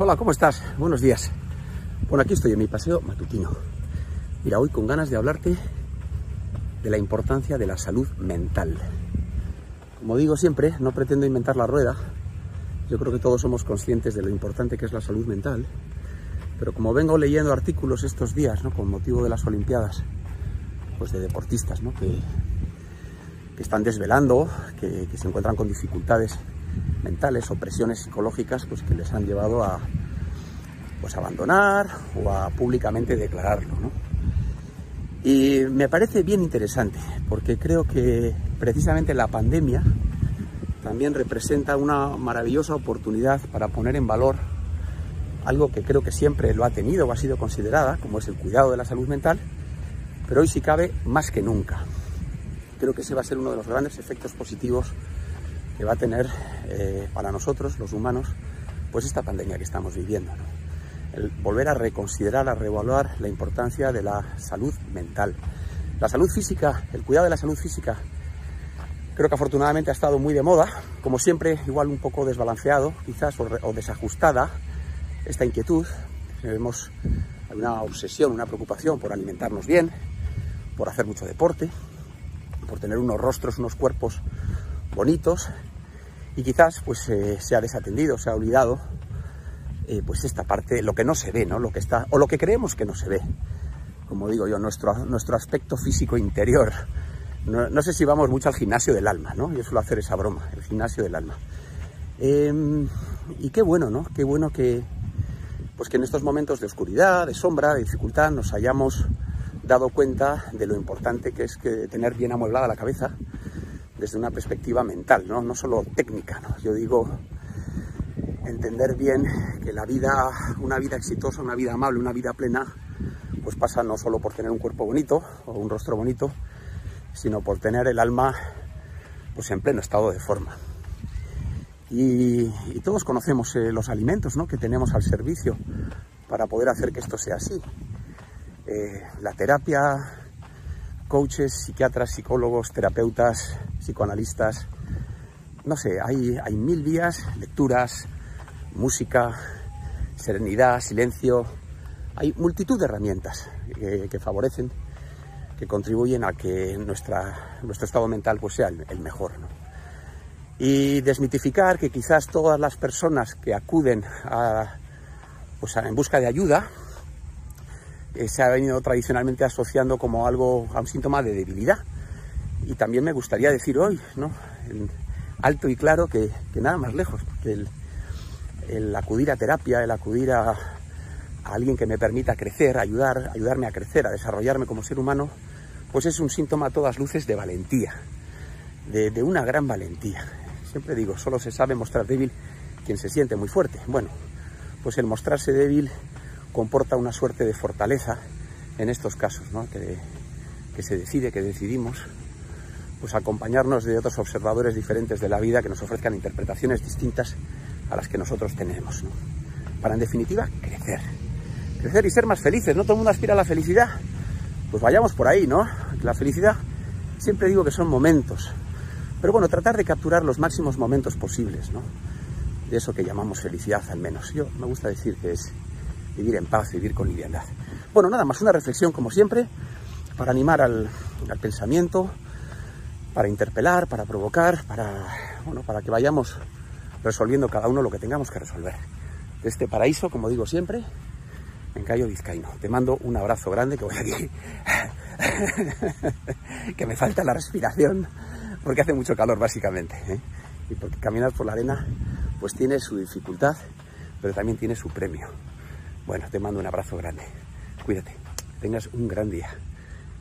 Hola, ¿cómo estás? Buenos días. Bueno, aquí estoy en mi paseo matutino. Mira, hoy con ganas de hablarte de la importancia de la salud mental. Como digo siempre, no pretendo inventar la rueda. Yo creo que todos somos conscientes de lo importante que es la salud mental. Pero como vengo leyendo artículos estos días, ¿no? con motivo de las Olimpiadas, pues de deportistas, ¿no? que, que están desvelando, que, que se encuentran con dificultades mentales o presiones psicológicas pues, que les han llevado a pues, abandonar o a públicamente declararlo. ¿no? Y me parece bien interesante porque creo que precisamente la pandemia también representa una maravillosa oportunidad para poner en valor algo que creo que siempre lo ha tenido o ha sido considerada, como es el cuidado de la salud mental, pero hoy si cabe más que nunca. Creo que ese va a ser uno de los grandes efectos positivos que va a tener eh, para nosotros, los humanos, pues esta pandemia que estamos viviendo. El volver a reconsiderar, a reevaluar la importancia de la salud mental. La salud física, el cuidado de la salud física, creo que afortunadamente ha estado muy de moda, como siempre, igual un poco desbalanceado, quizás, o, o desajustada esta inquietud. Vemos una obsesión, una preocupación por alimentarnos bien, por hacer mucho deporte, por tener unos rostros, unos cuerpos bonitos y quizás pues eh, se ha desatendido, se ha olvidado eh, pues esta parte, lo que no se ve, ¿no? Lo que está, o lo que creemos que no se ve. Como digo yo, nuestro, nuestro aspecto físico interior. No, no sé si vamos mucho al gimnasio del alma, ¿no? Yo suelo hacer esa broma, el gimnasio del alma. Eh, y qué bueno, ¿no? Qué bueno que, pues que en estos momentos de oscuridad, de sombra, de dificultad, nos hayamos dado cuenta de lo importante que es que tener bien amueblada la cabeza, desde una perspectiva mental, no, no solo técnica. ¿no? Yo digo entender bien que la vida, una vida exitosa, una vida amable, una vida plena, pues pasa no solo por tener un cuerpo bonito o un rostro bonito, sino por tener el alma pues en pleno estado de forma. Y, todos conocemos eh, los alimentos ¿no? que tenemos al servicio para poder hacer que esto sea así. Eh, la terapia, coaches, psiquiatras, psicólogos, terapeutas, psicoanalistas, no sé, hay, hay mil vías, lecturas, música, serenidad, silencio, hay multitud de herramientas que, favorecen, que contribuyen a que nuestra, nuestro estado mental pues, sea el, el mejor. ¿no? Y desmitificar que quizás todas las personas que acuden a, pues, a, en busca de ayuda, se ha venido tradicionalmente asociando como algo a un síntoma de debilidad. Y también me gustaría decir hoy, ¿no? Alto y claro, que, que nada más lejos, que el, acudir a terapia, el acudir a, alguien que me permita crecer, ayudar, ayudarme a crecer, a desarrollarme como ser humano, pues es un síntoma a todas luces de valentía, de una gran valentía. Siempre digo, solo se sabe mostrar débil quien se siente muy fuerte. Bueno, pues el mostrarse débil comporta una suerte de fortaleza en estos casos, ¿no? que, que, se decide, que decidimos, pues acompañarnos de otros observadores diferentes de la vida que nos ofrezcan interpretaciones distintas a las que nosotros tenemos, ¿no? para en definitiva crecer, crecer y ser más felices. No todo el mundo aspira a la felicidad, pues vayamos por ahí, ¿no? La felicidad siempre digo que son momentos, pero bueno, tratar de capturar los máximos momentos posibles, ¿no? De eso que llamamos felicidad al menos. Yo me gusta decir que es vivir en paz, vivir con liviandad. Bueno, nada más, una reflexión como siempre, para animar al, pensamiento, para interpelar, para provocar, para, bueno, para que vayamos resolviendo cada uno lo que tengamos que resolver. De este paraíso, como digo siempre, en Cayo Vizcaíno. Te mando un abrazo grande que voy aquí, que me falta la respiración, porque hace mucho calor básicamente. ¿eh? Y porque caminar por la arena pues tiene su dificultad, pero también tiene su premio. Bueno, te mando un abrazo grande. Cuídate. Tengas un gran día.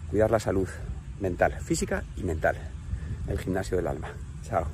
Cuidar la salud mental, física y mental. El gimnasio del alma. Chao.